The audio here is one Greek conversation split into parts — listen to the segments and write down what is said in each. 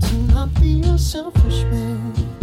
to not be a selfish man.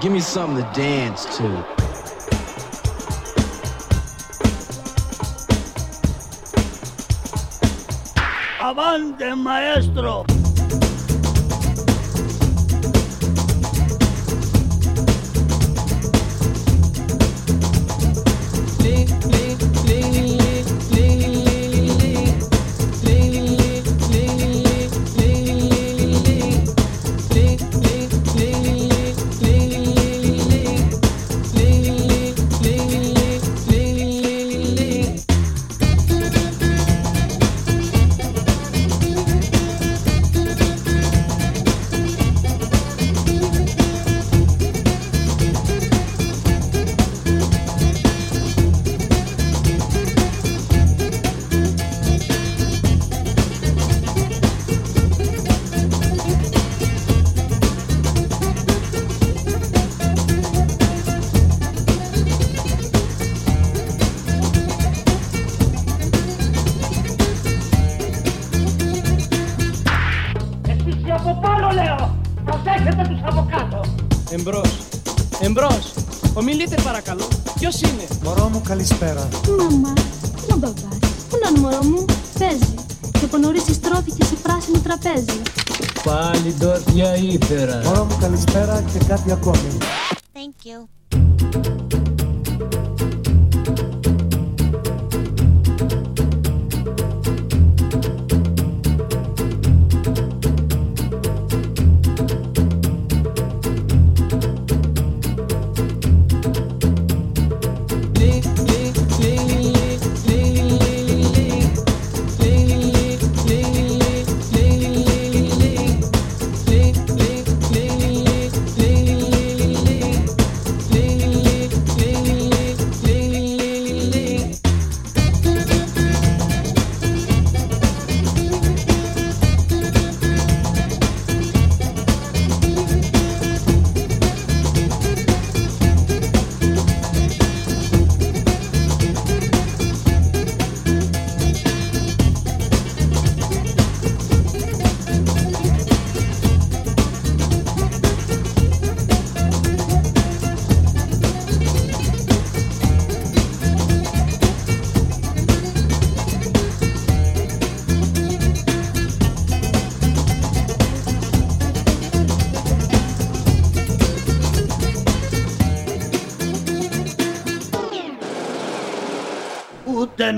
give me something to dance to. Avante, maestro! Μιλείτε παρακαλώ. Ποιος είναι; Μωρό μου, καλησπέρα. Μαμά, ποιο μπαμπάς. Πού να μωρό μου, παίζει. Και από νωρίς στρώθηκε σε πράσινο τραπέζι. Πάλι ντόρτια ήφερα. Μωρό μου, καλησπέρα και κάτι ακόμη. Thank you.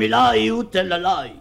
me lie, you tell a lie.